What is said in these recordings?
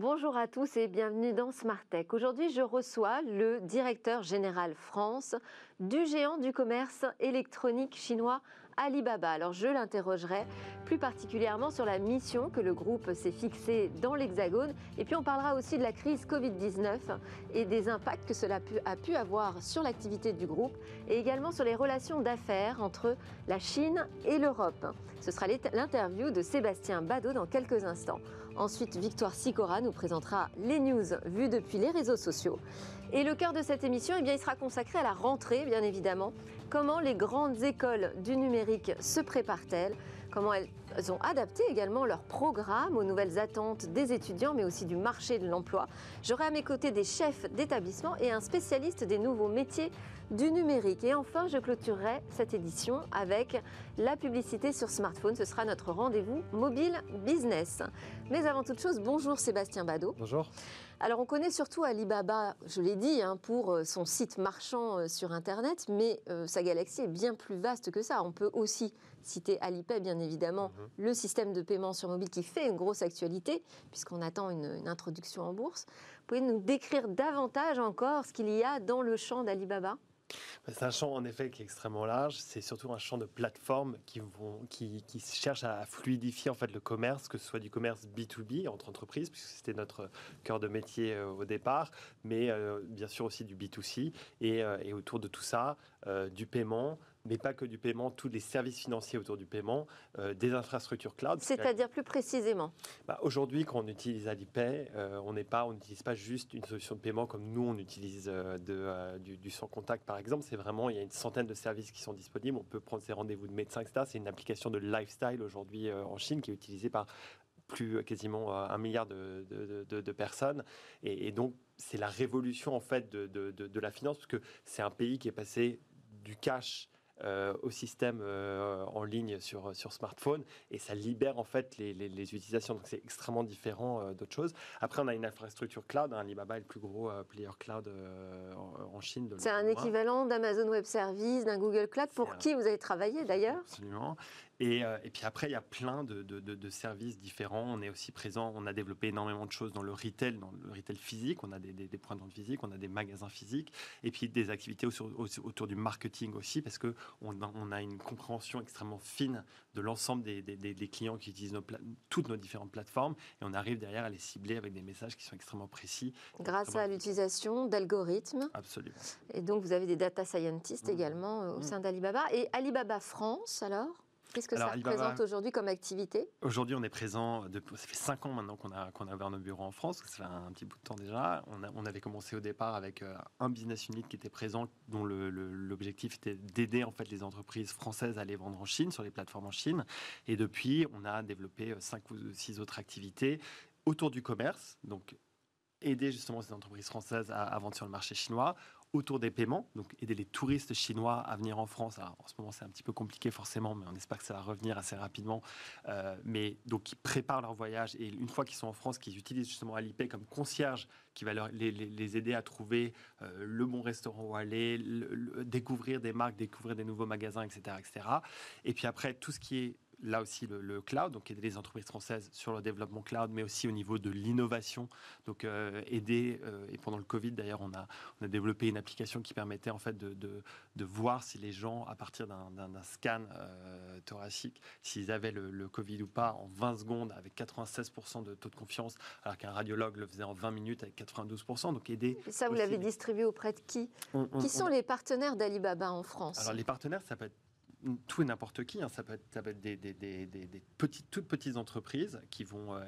Bonjour à tous et bienvenue dans Smart Tech. Aujourd'hui, je reçois le directeur général France du géant du commerce électronique chinois Alibaba. Alors je l'interrogerai plus particulièrement sur la mission que le groupe s'est fixée dans l'Hexagone. Et puis on parlera aussi de la crise Covid-19 et des impacts que cela a pu avoir sur l'activité du groupe et également sur les relations d'affaires entre la Chine et l'Europe. Ce sera l'interview de Sébastien Badeau dans quelques instants. Ensuite, Victoire Sicora nous présentera les news vues depuis les réseaux sociaux. Et le cœur de cette émission, eh il sera consacré à la rentrée, bien évidemment. Comment les grandes écoles du numérique se préparent-elles? Comment elles ont adapté également leur programme aux nouvelles attentes des étudiants, mais aussi du marché de l'emploi. J'aurai à mes côtés des chefs d'établissement et un spécialiste des nouveaux métiers du numérique. Et enfin, je clôturerai cette édition avec la publicité sur smartphone. Ce sera notre rendez-vous mobile business. Mais avant toute chose, bonjour Sébastien Badeau. Bonjour. Alors on connaît surtout Alibaba, je l'ai dit, hein, pour euh, son site marchand euh, sur Internet, mais euh, sa galaxie est bien plus vaste que ça. On peut aussi citer Alipay, bien évidemment, mhm. le système de paiement sur mobile qui fait une grosse actualité, puisqu'on attend une, une, introduction en bourse. Vous pouvez nous décrire davantage encore ce qu'il y a dans le champ d'Alibaba? C'est un champ en effet qui est extrêmement large. C'est surtout un champ de plateformes qui, vont, qui, qui cherchent à fluidifier en fait le commerce, que ce soit du commerce B2B entre entreprises, puisque c'était notre cœur de métier euh, au départ, mais euh, bien sûr aussi du B2C. Et, euh, et autour de tout ça, du paiement, mais pas que du paiement, tous les services financiers autour du paiement, euh, des infrastructures cloud. C'est-à-dire plus précisément bah, Aujourd'hui, quand on utilise Alipay, euh, on n'est pas, on n'utilise pas juste une solution de paiement comme nous on utilise euh, de, du, sans contact par exemple. C'est vraiment il y a une centaine de services qui sont disponibles. On peut prendre ses rendez-vous de médecin, etc. C'est une application de lifestyle aujourd'hui en Chine qui est utilisée par plus quasiment un milliard de, de, personnes. Et, et donc, c'est la révolution en fait de, la finance, parce que c'est un pays qui est passé du cash euh, au système euh, en ligne sur, sur smartphone et ça libère en fait les, les, utilisations. Donc c'est extrêmement différent euh, d'autres choses. Après, on a une infrastructure cloud. Hein, Alibaba est le plus gros player cloud en, Chine. C'est un équivalent d'Amazon Web Services, d'un Google Cloud, pour qui vous avez travaillé d'ailleurs? Absolument. Et, et, puis après, il y a plein de, de, de, services différents. On est aussi présent, on a développé énormément de choses dans le retail, dans le retail physique. On a des, des, points de vente physiques, on a des magasins physiques, et puis des activités autour, autour du marketing aussi, parce que on a, une compréhension extrêmement fine de l'ensemble des, clients qui utilisent toutes nos différentes plateformes et on arrive derrière à les cibler avec des messages qui sont extrêmement précis. Grâce à l'utilisation d'algorithmes. Absolument. Et donc vous avez des data scientists mmh. également euh, au mmh. sein d'Alibaba. Et Alibaba France alors? Qu'est-ce que ça représente aujourd'hui comme activité? Aujourd'hui, on est présent, depuis, ça fait cinq ans maintenant qu'on a, qu'on a ouvert nos bureaux en France, ça fait un petit bout de temps déjà. On, on avait commencé au départ avec euh, un business unit qui était présent, dont l'objectif était d'aider en fait les entreprises françaises à les vendre en Chine, sur les plateformes en Chine. Et depuis, on a développé euh, cinq ou six autres activités autour du commerce, donc aider justement ces entreprises françaises à, à vendre sur le marché chinois, autour des paiements, donc aider les touristes chinois à venir en France. en ce moment, c'est un petit peu compliqué forcément, mais on espère que ça va revenir assez rapidement. Euh, mais donc, ils préparent leur voyage et une fois qu'ils sont en France, qu'ils utilisent justement Alipay comme concierge qui va les, aider à trouver euh, le bon restaurant où aller, découvrir des marques, découvrir des nouveaux magasins, etc., etc. Et puis après, tout ce qui est là aussi le, cloud, donc aider les entreprises françaises sur le développement cloud, mais aussi au niveau de l'innovation. Donc euh, aider, euh, et pendant le Covid d'ailleurs, on a, on a développé une application qui permettait en fait de, de, voir si les gens, à partir d'un scan euh, thoracique, s'ils avaient le, Covid ou pas en 20 secondes avec 96% de taux de confiance, alors qu'un radiologue le faisait en 20 minutes avec 92%. Donc aider. Et ça, vous l'avez distribué auprès de qui? Qui sont les partenaires d'Alibaba en France? Alors les partenaires, ça peut être tout et n'importe qui. Hein. Ça peut être, des, petites, toutes petites entreprises qui vont euh,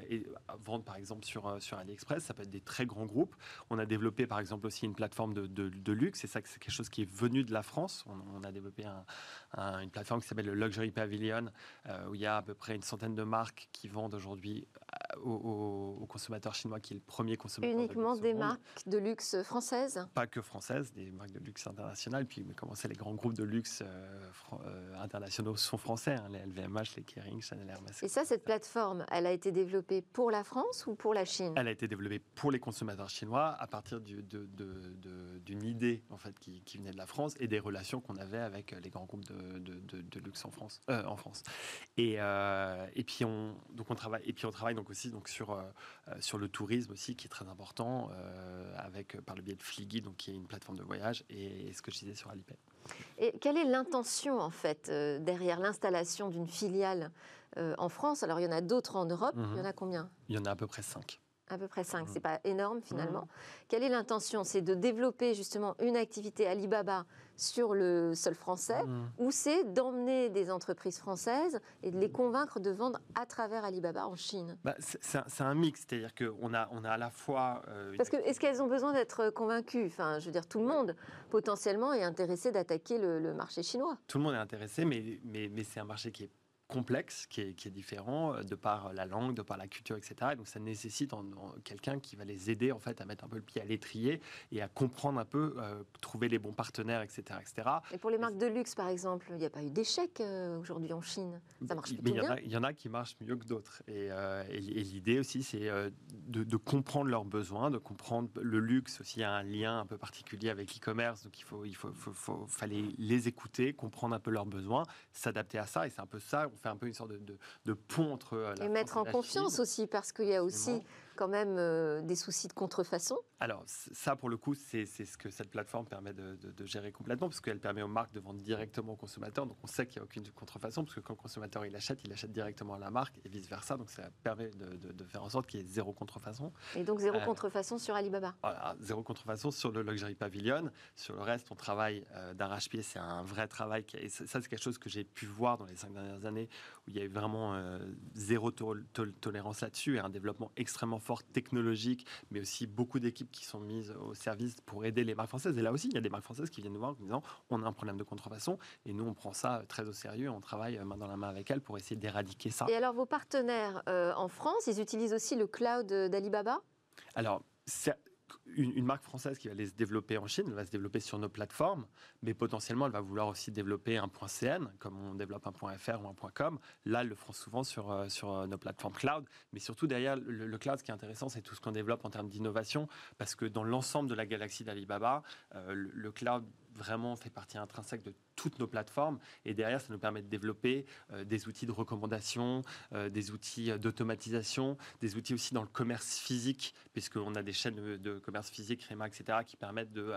vendre par exemple sur, euh, sur AliExpress. Ça peut être des très grands groupes. On a développé par exemple aussi une plateforme de, luxe. Et ça, c'est quelque chose qui est venu de la France. On, a développé une plateforme qui s'appelle le Luxury Pavilion, euh, où il y a à peu près une centaine de marques qui vendent aujourd'hui aux, consommateurs chinois, qui est le premier consommateur. Uniquement des marques de luxe françaises Pas que françaises, des marques de luxe internationales. Puis, comment c'est les grands groupes de luxe internationaux sont français, hein, les LVMH, les Kering, Chanel, Hermès. Et ça, cette plateforme, elle a été développée pour la France ou pour la Chine? Elle a été développée pour les consommateurs chinois à partir d'une idée en fait qui, venait de la France et des relations qu'on avait avec les grands groupes de, luxe en France. en France. Et, et puis on donc on travaille et puis on travaille donc aussi donc sur sur le tourisme aussi qui est très important avec par le biais de Fliggy donc qui est une plateforme de voyage et, ce que je disais sur Alipay. Et quelle est l'intention en fait euh, derrière l'installation d'une filiale euh, en France? Alors il y en a d'autres en Europe, il y en a mhm. combien? Il y en a à peu près cinq. À peu près 5, c'est pas énorme finalement. Quelle est l'intention? C'est de développer justement une activité Alibaba sur le sol français ou c'est d'emmener des entreprises françaises et de les convaincre de vendre à travers Alibaba en Chine. Bah, C'est un, mix, c'est-à-dire qu'on a, on a à la fois... Euh, Parce que est-ce qu'elles ont besoin d'être convaincues? Enfin, je veux dire, tout le monde potentiellement est intéressé d'attaquer le, marché chinois. Tout le monde est intéressé, mais, mais, mais c'est un marché qui est complexe, qui est, différent euh, de par la langue, de par la culture, etc. donc ça nécessite en, quelqu'un qui va les aider en fait à mettre un peu le pied à l'étrier et à comprendre un peu, euh, trouver les bons partenaires, etc., etc. Et pour les marques de luxe, par exemple, il n'y a pas eu d'échec euh, aujourd'hui en Chine? Ça marche plutôt bien? Il y, en a qui marchent mieux que d'autres. Et, l'idée aussi, c'est de, comprendre leurs besoins, de comprendre le luxe aussi a un lien un peu particulier avec l'e-commerce. Donc il faut, il faut, fallait les écouter, comprendre un peu leurs besoins, s'adapter à ça. Et c'est un peu ça un peu une sorte de, pont entre euh, la Et mettre en confiance aussi, parce qu'il y a aussi quand même euh, des soucis de contrefaçon Alors, ça, pour le coup, c'est ce que cette plateforme permet de, gérer complètement, parce qu'elle permet aux marques de vendre directement aux consommateurs. Donc, on sait qu'il n'y a aucune contrefaçon, parce que quand le consommateur il achète, il achète directement à la marque et vice-versa. Donc, ça permet de, faire en sorte qu'il y ait zéro contrefaçon. Et donc, zéro euh, contrefaçon sur Alibaba Voilà, zéro contrefaçon sur le Luxury Pavilion. Sur le reste, on travaille euh, d'arrache-pied. C'est un vrai travail. Et ça, c'est quelque chose que j'ai pu voir dans les cinq dernières années, où il y a eu vraiment euh, zéro tolérance là-dessus et un développement extrêmement fort technologique, mais aussi beaucoup d'équipes qui sont mises au service pour aider les marques françaises. Et là aussi, il y a des marques françaises qui viennent nous voir en disant on a un problème de contrefaçon et nous, on prend ça très au sérieux. On travaille main dans la main avec elles pour essayer d'éradiquer ça. Et alors, vos partenaires euh, en France, ils utilisent aussi le cloud d'Alibaba? Alors, une, marque française qui va aller se développer en Chine, elle va se développer sur nos plateformes, mais potentiellement elle va vouloir aussi développer un .cn, comme on développe un .fr ou un .com. Là, elle le fera souvent sur, euh, sur euh, nos plateformes cloud, mais surtout derrière le, cloud, ce qui est intéressant, c'est tout ce qu'on développe en termes d'innovation, parce que dans l'ensemble de la galaxie d'Alibaba, euh, le cloud vraiment fait partie intrinsèque de toutes nos plateformes. Et derrière, ça nous permet de développer euh, des outils de recommandation, euh, des outils euh, d'automatisation, des outils aussi dans le commerce physique, puisqu'on a des chaînes de, commerce physique, REMA, etc., qui permettent de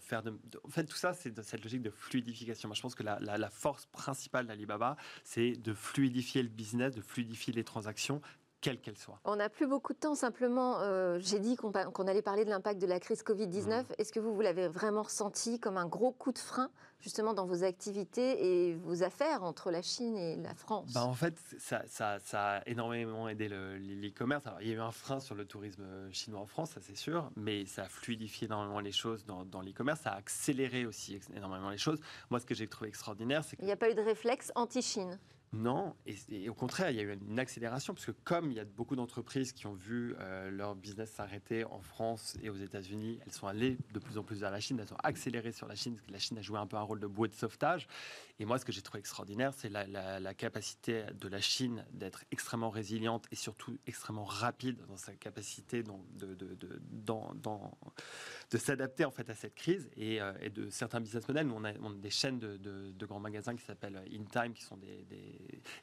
faire... De, en fait, tout ça, c'est cette logique de fluidification. Moi, je pense que la, la force principale d'Alibaba, c'est de fluidifier le business, de fluidifier les transactions quelle qu'elle soit. On n'a plus beaucoup de temps, simplement, euh, j'ai dit qu'on allait parler de l'impact de la crise Covid-19. Mmh. Est-ce que vous, vous l'avez vraiment ressenti comme un gros coup de frein, justement, dans vos activités et vos affaires entre la Chine et la France? Bah, En fait, ça, a énormément aidé l'e-commerce. il y a eu un frein sur le tourisme chinois en France, ça c'est sûr, mais ça a fluidifié énormément les choses dans, dans l'e-commerce, ça a accéléré aussi énormément les choses. Moi, ce que j'ai trouvé extraordinaire, c'est qu'il n'y a pas eu de réflexe anti-Chine? Non, et, au contraire, il y a eu une accélération, parce que comme il y a beaucoup d'entreprises qui ont vu euh, leur business s'arrêter en France et aux États-Unis, elles sont allées de plus en plus vers la Chine, elles ont accéléré sur la Chine, parce que la Chine a joué un peu un rôle de bouée de sauvetage. Et moi, ce que j'ai trouvé extraordinaire, c'est la, capacité de la Chine d'être extrêmement résiliente et surtout extrêmement rapide dans sa capacité de, de, s'adapter en fait à cette crise et, euh, de certains business models. Nous, on a, des chaînes de, grands magasins qui s'appellent InTime, qui sont des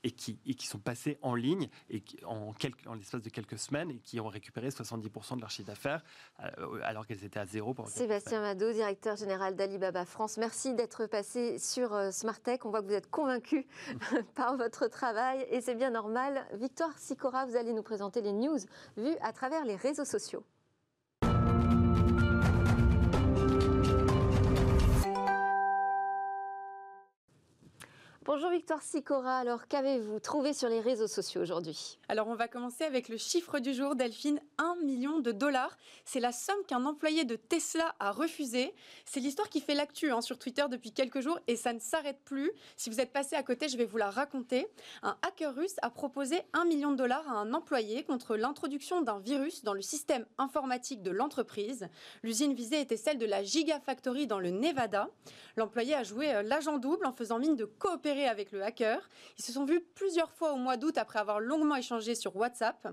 et qui, et qui sont passés en ligne et en, en l'espace de quelques semaines et qui ont récupéré 70% de leur chiffre d'affaires euh, alors qu'elles étaient à zéro. Sébastien Mado, directeur général d'Alibaba France, merci d'être passé sur euh, Smartech. On voit que vous êtes convaincu par votre travail et c'est bien normal. Victoire Sicora, vous allez nous présenter les news vues à travers les réseaux sociaux. Bonjour Victoire Sicora, alors qu'avez-vous trouvé sur les réseaux sociaux aujourd'hui? Alors on va commencer avec le chiffre du jour, Delphine, 1 million de dollars. C'est la somme qu'un employé de Tesla a refusé. C'est l'histoire qui fait l'actu hein, sur Twitter depuis quelques jours et ça ne s'arrête plus. Si vous êtes passé à côté, je vais vous la raconter. Un hacker russe a proposé 1 million de dollars à un employé contre l'introduction d'un virus dans le système informatique de l'entreprise. L'usine visée était celle de la Gigafactory dans le Nevada. L'employé a joué euh, l'agent double en faisant mine de coopérer avec le hacker. Ils se sont vus plusieurs fois au mois d'août après avoir longuement échangé sur WhatsApp.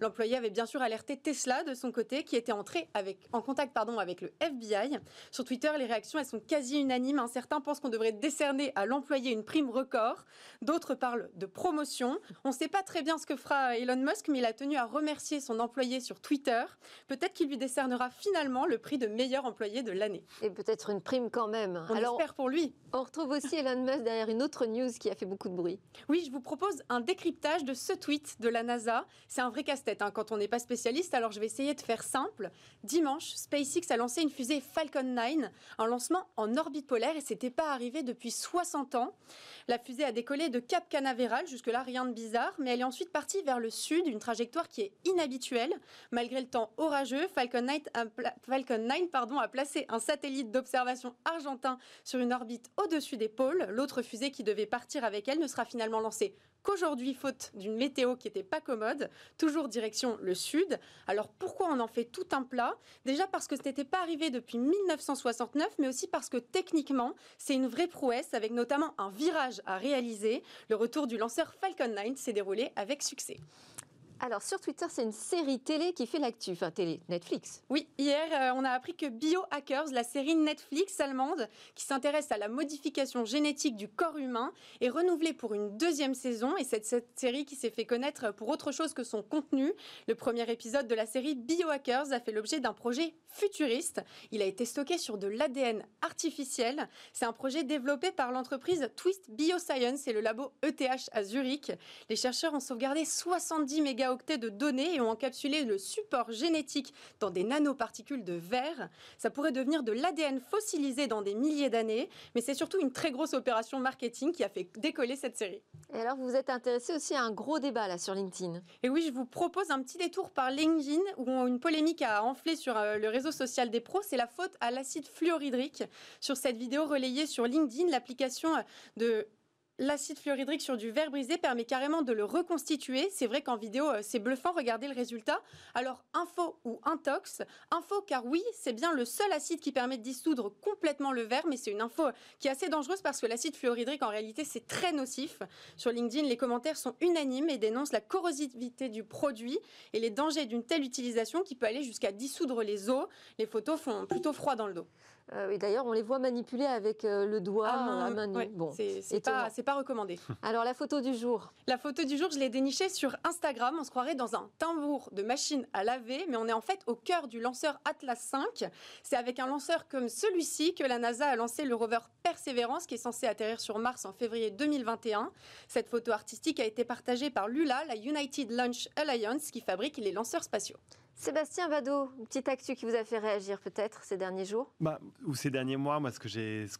L'employé avait bien sûr alerté Tesla de son côté, qui était entré avec, en contact pardon, avec le FBI. Sur Twitter, les réactions elles sont quasi unanimes. Certains pensent qu'on devrait décerner à l'employé une prime record. D'autres parlent de promotion. On ne sait pas très bien ce que fera Elon Musk, mais il a tenu à remercier son employé sur Twitter. Peut-être qu'il lui décernera finalement le prix de meilleur employé de l'année. Et peut-être une prime quand même. On Alors, espère pour lui. On retrouve aussi Elon Musk derrière une autre news qui a fait beaucoup de bruit. Oui, je vous propose un décryptage de ce tweet de la NASA. C'est un vrai casse-tête hein, quand on n'est pas spécialiste, alors je vais essayer de faire simple. Dimanche, SpaceX a lancé une fusée Falcon 9, un lancement en orbite polaire et c'était pas arrivé depuis 60 ans. La fusée a décollé de Cap Canaveral, jusque-là rien de bizarre, mais elle est ensuite partie vers le sud, une trajectoire qui est inhabituelle. Malgré le temps orageux, Falcon 9 a, Falcon 9, pardon, a placé un satellite d'observation argentin sur une orbite au-dessus des pôles. L'autre fusée qui devait partir avec elle ne sera finalement lancée qu'aujourd'hui, faute d'une météo qui n'était pas commode, toujours direction le sud. Alors pourquoi on en fait tout un plat? Déjà parce que ce n'était pas arrivé depuis 1969, mais aussi parce que techniquement, c'est une vraie prouesse, avec notamment un virage à réaliser. Le retour du lanceur Falcon 9 s'est déroulé avec succès. Alors sur Twitter, c'est une série télé qui fait l'actu, enfin télé, Netflix. Oui, hier, euh, on a appris que Biohackers, la série Netflix allemande qui s'intéresse à la modification génétique du corps humain, est renouvelée pour une deuxième saison. Et cette, cette série qui s'est fait connaître pour autre chose que son contenu. Le premier épisode de la série Biohackers a fait l'objet d'un projet futuriste. Il a été stocké sur de l'ADN artificiel. C'est un projet développé par l'entreprise Twist Bioscience et le labo ETH à Zurich. Les chercheurs ont sauvegardé 70 mégas de données et ont encapsulé le support génétique dans des nanoparticules de verre. Ça pourrait devenir de l'ADN fossilisé dans des milliers d'années, mais c'est surtout une très grosse opération marketing qui a fait décoller cette série. Et alors, vous vous êtes intéressé aussi à un gros débat là sur LinkedIn. Et oui, je vous propose un petit détour par LinkedIn où une polémique a enflé sur euh, le réseau social des pros. C'est la faute à l'acide fluorhydrique. Sur cette vidéo relayée sur LinkedIn, l'application de L'acide fluorhydrique sur du verre brisé permet carrément de le reconstituer. C'est vrai qu'en vidéo, euh, c'est bluffant. Regardez le résultat. Alors, info ou intox? Info, car oui, c'est bien le seul acide qui permet de dissoudre complètement le verre, mais c'est une info qui est assez dangereuse parce que l'acide fluorhydrique, en réalité, c'est très nocif. Sur LinkedIn, les commentaires sont unanimes et dénoncent la corrosivité du produit et les dangers d'une telle utilisation qui peut aller jusqu'à dissoudre les os. Les photos font plutôt froid dans le dos. Euh, d'ailleurs, on les voit manipuler avec euh, le doigt à main, nue. bon, c'est pas, pas, recommandé. Alors, la photo du jour La photo du jour, je l'ai dénichée sur Instagram. On se croirait dans un tambour de machine à laver, mais on est en fait au cœur du lanceur Atlas 5. C'est avec un lanceur comme celui-ci que la NASA a lancé le rover Perseverance, qui est censé atterrir sur Mars en février 2021. Cette photo artistique a été partagée par l'ULA, la United Launch Alliance, qui fabrique les lanceurs spatiaux. Sébastien Vado, une petite actu qui vous a fait réagir peut-être ces derniers jours? Bah, Ou ces derniers mois, moi ce que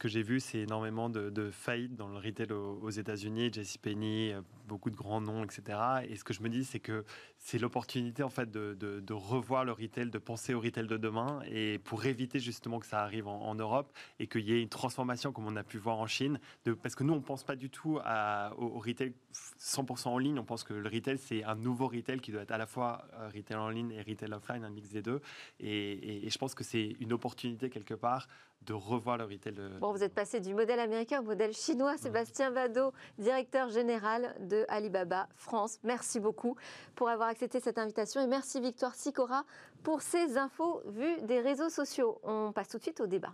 j'ai vu, c'est énormément de, faillites dans le retail aux, aux États-Unis, JCPenney, euh, beaucoup de grands noms, etc. Et ce que je me dis, c'est que c'est l'opportunité en fait de, revoir le retail, de penser au retail de demain, et pour éviter justement que ça arrive en, Europe et qu'il y ait une transformation comme on a pu voir en Chine, de, parce que nous on pense pas du tout à, au, retail 100% en ligne, on pense que le retail c'est un nouveau retail qui doit être à la fois euh, retail en ligne et retail offline, un mix des deux, et, et je pense que c'est une opportunité quelque part de revoir le retail. Bon, vous êtes passé du modèle américain au modèle chinois. Sébastien Vado, directeur général de Alibaba France. Merci beaucoup pour avoir accepté cette invitation et merci Victoire Sicora pour ces infos vues des réseaux sociaux. On passe tout de suite au débat.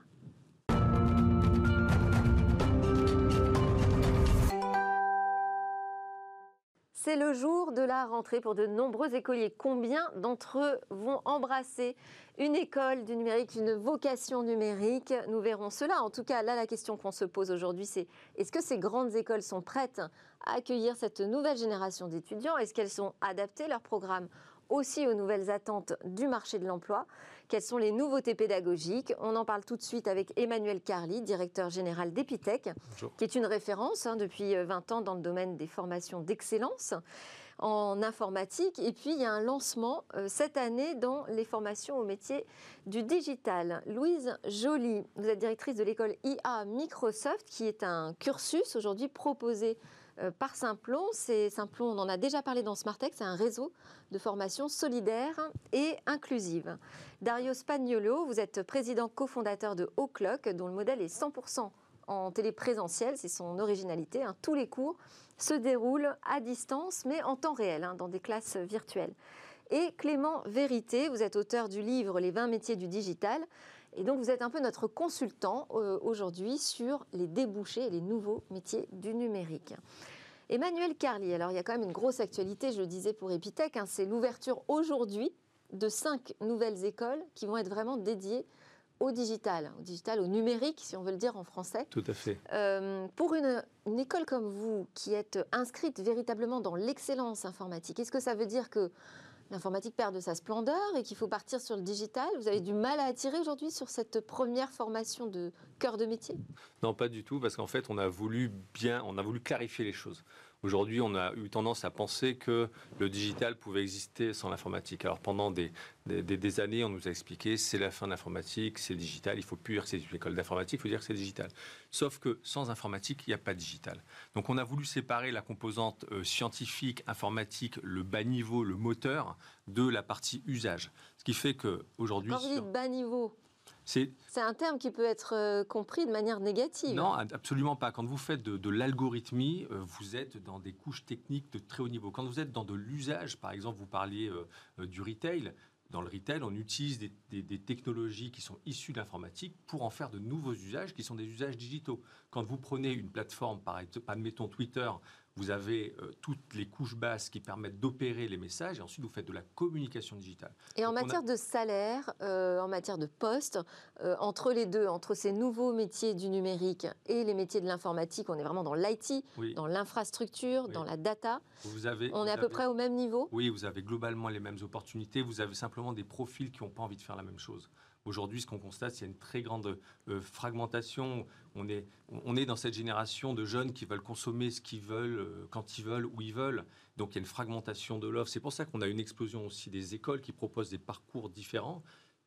C'est le jour de la rentrée pour de nombreux écoliers. Combien d'entre eux vont embrasser une école du numérique, une vocation numérique? Nous verrons cela. En tout cas, là, la question qu'on se pose aujourd'hui, c'est est-ce que ces grandes écoles sont prêtes à accueillir cette nouvelle génération d'étudiants? Est-ce qu'elles sont adaptées leurs programmes aussi aux nouvelles attentes du marché de l'emploi? Quelles sont les nouveautés pédagogiques? On en parle tout de suite avec Emmanuel Carly, directeur général d'Epitech, qui est une référence hein, depuis 20 euh, ans dans le domaine des formations d'excellence en informatique. Et puis, il y a un lancement euh, cette année dans les formations au métier du digital. Louise Joly, vous êtes directrice de l'école IA Microsoft, qui est un cursus aujourd'hui proposé euh, par Simplon. C'est Simplon, on en a déjà parlé dans Smartech, c'est un réseau de formation solidaire et inclusive. Dario Spagnolo, vous êtes président cofondateur de O'Clock, dont le modèle est 100% en téléprésentiel, c'est son originalité. Hein. Tous les cours se déroulent à distance, mais en temps réel, hein, dans des classes virtuelles. Et Clément Vérité, vous êtes auteur du livre Les 20 métiers du digital. Et donc, vous êtes un peu notre consultant euh, aujourd'hui sur les débouchés et les nouveaux métiers du numérique. Emmanuel Carly, alors il y a quand même une grosse actualité, je le disais pour Epitech, hein, c'est l'ouverture aujourd'hui de cinq nouvelles écoles qui vont être vraiment dédiées au digital, au digital, au numérique, si on veut le dire en français. Tout à fait. Euh, pour une, une, école comme vous, qui êtes inscrite véritablement dans l'excellence informatique, est-ce que ça veut dire que l'informatique perd de sa splendeur et qu'il faut partir sur le digital? Vous avez du mal à attirer aujourd'hui sur cette première formation de cœur de métier? Non, pas du tout, parce qu'en fait, on a voulu bien, on a voulu clarifier les choses. Aujourd'hui, on a eu tendance à penser que le digital pouvait exister sans l'informatique. Alors pendant des, des, années, on nous a expliqué c'est la fin de l'informatique, c'est digital, il faut plus dire que c'est une école d'informatique, il faut dire que c'est digital. Sauf que sans informatique, il n'y a pas de digital. Donc on a voulu séparer la composante euh, scientifique, informatique, le bas niveau, le moteur, de la partie usage. Ce qui fait qu'aujourd'hui... Quand vous dites bas niveau, c'est un terme qui peut être euh, compris de manière négative. Non, absolument pas. Quand vous faites de, l'algorithmie, euh, vous êtes dans des couches techniques de très haut niveau. Quand vous êtes dans de l'usage, par exemple, vous parliez euh, du retail, dans le retail, on utilise des, technologies qui sont issues de l'informatique pour en faire de nouveaux usages qui sont des usages digitaux. Quand vous prenez une plateforme, par exemple, admettons Twitter, vous avez euh, toutes les couches basses qui permettent d'opérer les messages et ensuite vous faites de la communication digitale. Et en matière de salaire, euh, en matière de poste, euh, entre les deux, entre ces nouveaux métiers du numérique et les métiers de l'informatique, on est vraiment dans l'IT, dans l'infrastructure, dans la data. Vous avez, on est à peu près au même niveau Oui, vous avez globalement les mêmes opportunités, vous avez simplement des profils qui n'ont pas envie de faire la même chose. Aujourd'hui, ce qu'on constate, c'est une très grande euh, fragmentation. On est, on est dans cette génération de jeunes qui veulent consommer ce qu'ils veulent, euh, quand ils veulent, où ils veulent. Donc il y a une fragmentation de l'offre. C'est pour ça qu'on a une explosion aussi des écoles qui proposent des parcours différents.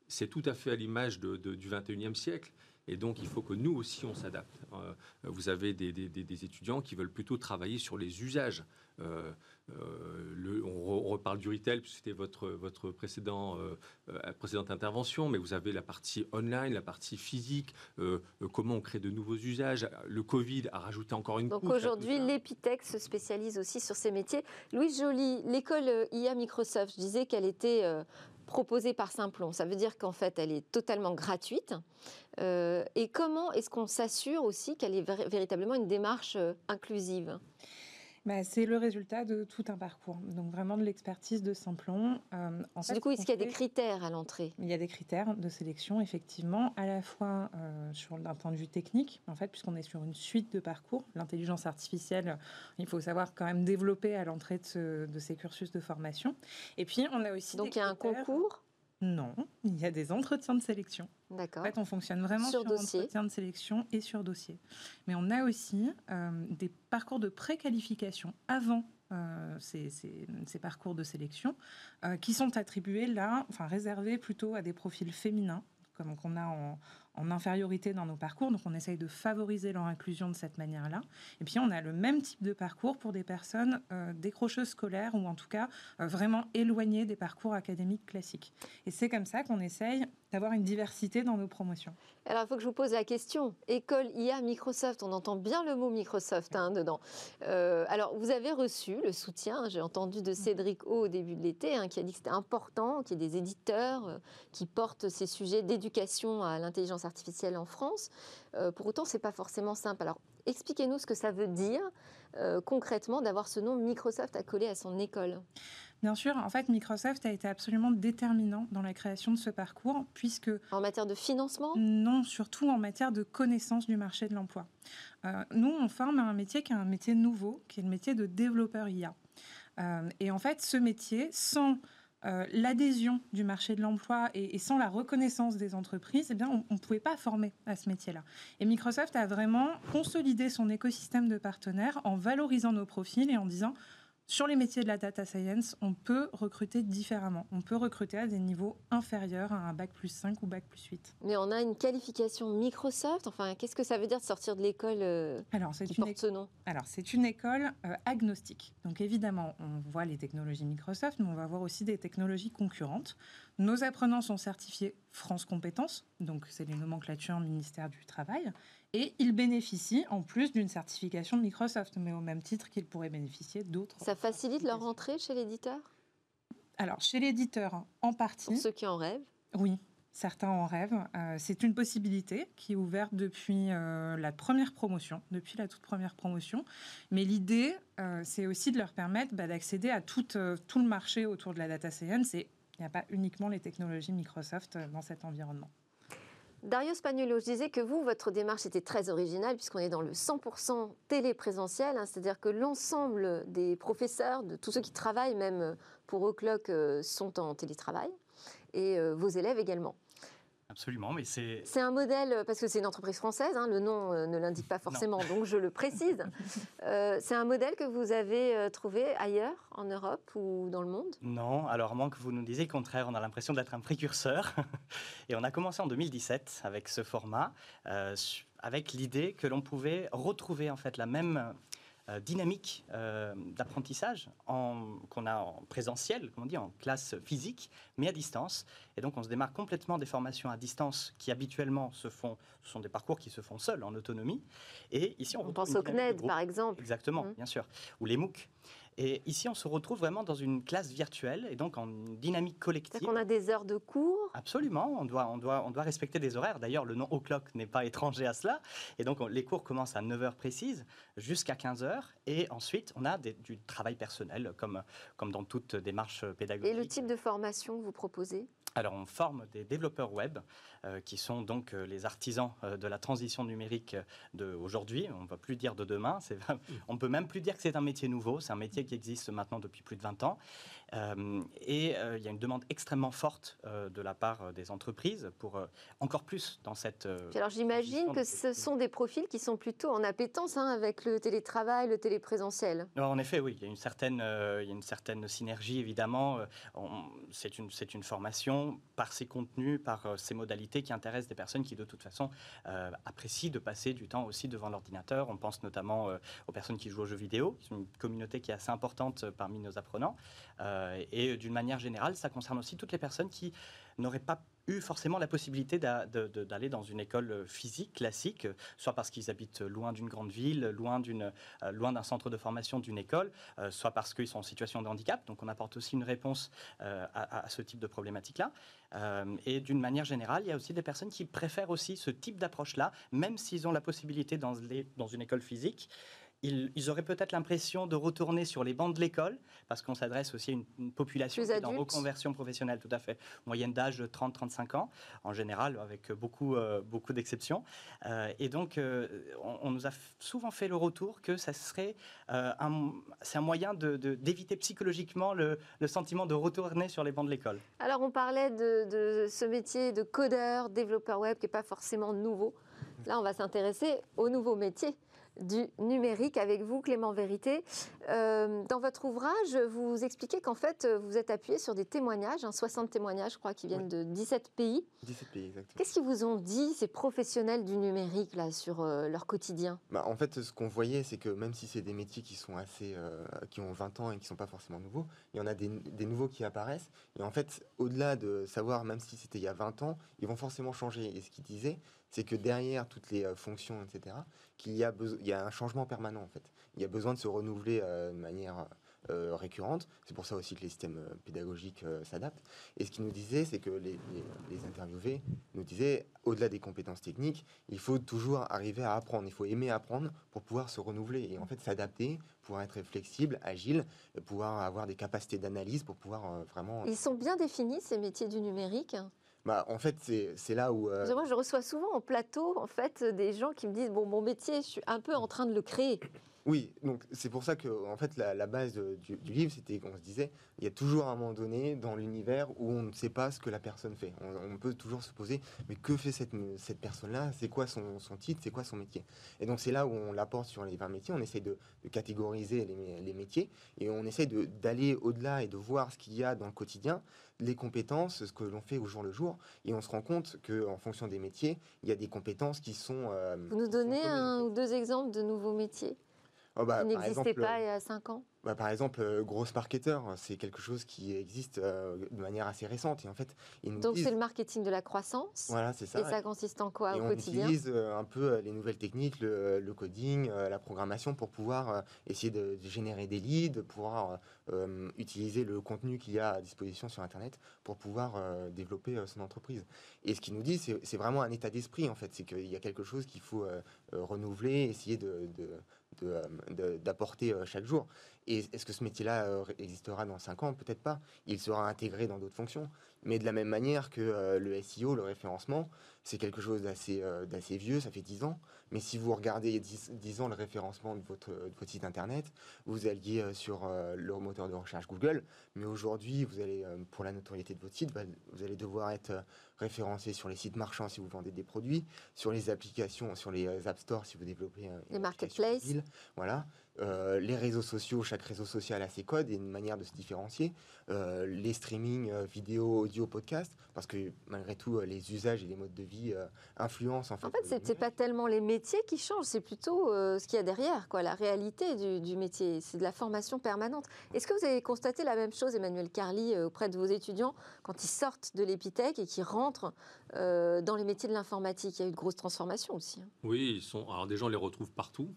C'est tout à fait à l'image du 21e siècle. Et donc, il faut que nous aussi, on s'adapte. Euh, vous avez des, étudiants qui veulent plutôt travailler sur les usages. Euh, euh, le, on, reparle du retail, puisque c'était votre, votre précédent, euh, précédente intervention, mais vous avez la partie online, la partie physique, comment on crée de nouveaux usages. Le Covid a rajouté encore une Donc aujourd'hui, l'Epitech se spécialise aussi sur ces métiers. Louise Joly, l'école IA Microsoft, je disais qu'elle était proposée par Simplon. Ça veut dire qu'en fait, elle est totalement gratuite. et comment est-ce qu'on s'assure aussi qu'elle est véritablement une démarche inclusive? Bah, c'est le résultat de tout un parcours, donc vraiment de l'expertise de Simplon. Euh, du coup, est-ce qu'il y a des critères à l'entrée? Il y a des critères de sélection, effectivement, à la fois euh, sur d'un point de vue technique, en fait, puisqu'on est sur une suite de parcours. L'intelligence artificielle, il faut savoir quand même développer à l'entrée de, de, ces cursus de formation. Et puis, on a aussi donc il y a un concours non, il y a des entretiens de sélection. D'accord. En fait, on fonctionne vraiment sur, sur entretiens de sélection et sur dossier. Mais on a aussi euh, des parcours de préqualification avant euh, ces, parcours de sélection euh, qui sont attribués là, enfin réservés plutôt à des profils féminins, comme qu'on a en, en infériorité dans nos parcours. Donc on essaye de favoriser leur inclusion de cette manière-là. Et puis on a le même type de parcours pour des personnes euh, décrocheuses scolaires ou en tout cas euh, vraiment éloignées des parcours académiques classiques. Et c'est comme ça qu'on essaye d'avoir une diversité dans nos promotions. Alors il faut que je vous pose la question. École IA Microsoft, on entend bien le mot Microsoft hein, dedans. Euh, alors vous avez reçu le soutien, j'ai entendu de Cédric O au début de l'été, hein, qui a dit que c'était important qu'il y ait des éditeurs qui portent ces sujets d'éducation à l'intelligence artificielle en France. Euh, pour autant, c'est pas forcément simple. Alors, expliquez-nous ce que ça veut dire euh, concrètement d'avoir ce nom Microsoft accolé à son école. Bien sûr, en fait, Microsoft a été absolument déterminant dans la création de ce parcours, puisque... En matière de financement? Non, surtout en matière de connaissance du marché de l'emploi. Euh, nous, on forme un métier qui est un métier nouveau, qui est le métier de développeur IA. et en fait, ce métier, sans euh, l'adhésion du marché de l'emploi et, sans la reconnaissance des entreprises, eh bien, on ne pouvait pas former à ce métier-là. Et Microsoft a vraiment consolidé son écosystème de partenaires en valorisant nos profils et en disant sur les métiers de la data science, on peut recruter différemment. On peut recruter à des niveaux inférieurs à un bac plus 5 ou bac plus 8. Mais on a une qualification Microsoft. Enfin, qu'est-ce que ça veut dire de sortir de l'école euh, Alors, qui porte ce nom? Alors, c'est une école euh, agnostique. Donc, évidemment, on voit les technologies Microsoft, mais on va voir aussi des technologies concurrentes. Nos apprenants sont certifiés France Compétences, donc c'est les nomenclatures ministère du Travail, et ils bénéficient en plus d'une certification de Microsoft, mais au même titre qu'ils pourraient bénéficier d'autres. Ça facilite leur entrée chez l'éditeur? Alors, chez l'éditeur, en partie. Pour ceux qui en rêvent? Oui, certains en rêvent. Euh, c'est une possibilité qui est ouverte depuis euh, la première promotion, depuis la toute première promotion. Mais l'idée, euh, c'est aussi de leur permettre bah, d'accéder à tout, tout le marché autour de la data science et il n'y a pas uniquement les technologies Microsoft dans cet environnement. Dario Spagnolo, je disais que vous, votre démarche était très originale puisqu'on est dans le 100% téléprésentiel, hein, c'est-à-dire que l'ensemble des professeurs, de tous ceux qui travaillent même pour O'Clock, sont en télétravail et vos élèves également. Absolument, mais c'est... C'est un modèle, parce que c'est une entreprise française, hein, le nom euh, ne l'indique pas forcément, donc je le précise. Euh, c'est un modèle que vous avez euh, trouvé ailleurs, en Europe ou dans le monde? Non, alors à moins que vous nous disiez le contraire, on a l'impression d'être un précurseur. Et on a commencé en 2017 avec ce format, avec l'idée que l'on pouvait retrouver en fait la même euh, dynamique euh, d'apprentissage qu'on a en présentiel, comme on dit, en classe physique, mais à distance. Et donc, on se démarre complètement des formations à distance qui habituellement se font, ce sont des parcours qui se font seuls, en autonomie. Et ici, on, pense au CNED, par exemple. Exactement, mmh. bien sûr. Ou les MOOC. Et ici, on se retrouve vraiment dans une classe virtuelle et donc en dynamique collective. Qu'on a des heures de cours Absolument, on doit, on doit, on doit respecter des horaires. D'ailleurs, le nom O'Clock n'est pas étranger à cela. Et donc, les cours commencent à 9h précises jusqu'à 15h. Et ensuite, on a du travail personnel, comme, comme dans toute démarche pédagogique. Et le type de formation que vous proposez? Alors, on forme des développeurs web euh, qui sont donc euh, les artisans euh, de la transition numérique d'aujourd'hui. On ne va plus dire de demain. On peut même plus dire que c'est un métier nouveau. C'est un métier qui existe maintenant depuis plus de 20 ans. Et il y a une demande extrêmement forte de la part des entreprises pour encore plus dans cette. alors, j'imagine que ce sont des profils qui sont plutôt en appétence hein, avec le télétravail, le téléprésentiel. en effet, oui. Il y a une certaine, il y a une certaine synergie, évidemment. C'est une, une formation par ses contenus, par ses modalités qui intéresse des personnes qui, de toute façon, euh, apprécient de passer du temps aussi devant l'ordinateur. On pense notamment euh, aux personnes qui jouent aux jeux vidéo, qui sont une communauté qui est assez importante parmi nos apprenants. Euh, et d'une manière générale, ça concerne aussi toutes les personnes qui n'auraient pas eu forcément la possibilité d'aller dans une école physique classique, soit parce qu'ils habitent loin d'une grande ville, loin euh, d'un centre de formation d'une école, euh, soit parce qu'ils sont en situation de handicap. Donc on apporte aussi une réponse euh, à, ce type de problématique-là. et d'une manière générale, il y a aussi des personnes qui préfèrent aussi ce type d'approche-là, même s'ils ont la possibilité dans une école physique ils, auraient peut-être l'impression de retourner sur les bancs de l'école, parce qu'on s'adresse aussi à une, population qui est en reconversion professionnelle, tout à fait. Moyenne d'âge de 30-35 ans, en général, avec beaucoup, euh, beaucoup d'exceptions. Euh, et donc, euh, on, nous a souvent fait le retour que ça serait un, c'est un moyen d'éviter psychologiquement le, sentiment de retourner sur les bancs de l'école. Alors, on parlait de, de ce métier de codeur, développeur web, qui n'est pas forcément nouveau. Là, on va s'intéresser au nouveau métier du numérique avec vous, Clément Vérité. Euh, dans votre ouvrage, vous expliquez qu'en fait, vous êtes appuyé sur des témoignages, 60 témoignages, je crois, qui viennent de 17 pays. 17 pays, exactement. Qu'est-ce qu'ils vous ont dit, ces professionnels du numérique, là, sur euh, leur quotidien? Bah, En fait, ce qu'on voyait, c'est que même si c'est des métiers qui sont assez, euh, qui ont 20 ans et qui ne sont pas forcément nouveaux, il y en a des, des nouveaux qui apparaissent. Et en fait, au-delà de savoir, même si c'était il y a 20 ans, ils vont forcément changer. Et ce qu'ils disaient, c'est que derrière toutes les fonctions, etc., qu'il y, a il y a un changement permanent en fait. Il y a besoin de se renouveler euh, de manière euh, récurrente. C'est pour ça aussi que les systèmes pédagogiques s'adaptent. Et ce qu'ils nous disaient, c'est que les, les, interviewés nous disaient, au-delà des compétences techniques, il faut toujours arriver à apprendre. Il faut aimer apprendre pour pouvoir se renouveler et en fait s'adapter, pouvoir être flexible, agile, pouvoir avoir des capacités d'analyse pour pouvoir vraiment. Ils sont bien définis ces métiers du numérique? Bah, en fait, c'est là où. Euh, Moi, je reçois souvent en plateau en fait, des gens qui me disent Bon, mon métier, je suis un peu en train de le créer. Oui, donc c'est pour ça que en fait la, base du, livre c'était qu'on se disait il y a toujours un moment donné dans l'univers où on ne sait pas ce que la personne fait. On, peut toujours se poser mais que fait cette, cette personne-là? C'est quoi son, son titre? C'est quoi son métier? Et donc c'est là où on l'apporte sur les 20 métiers. On essaye de, catégoriser les, les, métiers et on essaye d'aller au-delà et de voir ce qu'il y a dans le quotidien, les compétences, ce que l'on fait au jour le jour. Et on se rend compte que en fonction des métiers, il y a des compétences qui sont. Euh, Vous nous donnez un ou deux exemples de nouveaux métiers? Oh bah, qui n'existait pas il y a 5 ans bah, par exemple, euh, grosse marketeur, c'est quelque chose qui existe euh, de manière assez récente. Et en fait, Donc c'est le marketing de la croissance. Voilà, c'est ça. Et ça consiste en quoi et au on quotidien utilise euh, un peu les nouvelles techniques, le, coding, la programmation pour pouvoir essayer de, générer des leads, pouvoir utiliser le contenu qu'il y a à disposition sur Internet pour pouvoir développer son entreprise. Et ce qu'il nous dit, c'est vraiment un état d'esprit en fait. C'est qu'il y a quelque chose qu'il faut renouveler, essayer de euh, d'apporter euh, chaque jour. Et est-ce que ce métier-là euh, existera dans 5 ans? Peut-être pas. Il sera intégré dans d'autres fonctions. Mais de la même manière que le SEO, le référencement, c'est quelque chose d'assez d'assez vieux, ça fait 10 ans. Mais si vous regardez il y a 10, ans le référencement de votre, votre, site internet, vous alliez sur le moteur de recherche Google. Mais aujourd'hui, vous allez, pour la notoriété de votre site, vous allez devoir être référencé sur les sites marchands si vous vendez des produits, sur les applications, sur les App Store si vous développez les marketplaces. Voilà. Euh, les réseaux sociaux, chaque réseau social a ses codes et une manière de se différencier. Euh, les streamings, euh, vidéo, audio, podcast, parce que malgré tout, les usages et les modes de vie influencent en fait. En fait, c'est pas tellement les métiers qui changent, c'est plutôt ce qu'il y a derrière, quoi, la réalité du, du métier. C'est de la formation permanente. Est-ce que vous avez constaté la même chose, Emmanuel Carly, auprès de vos étudiants, quand ils sortent de l'épithèque et qu'ils rentrent dans les métiers de l'informatique Il y a eu de grosses transformations aussi. Hein. Oui, ils sont. Alors des gens les retrouvent partout.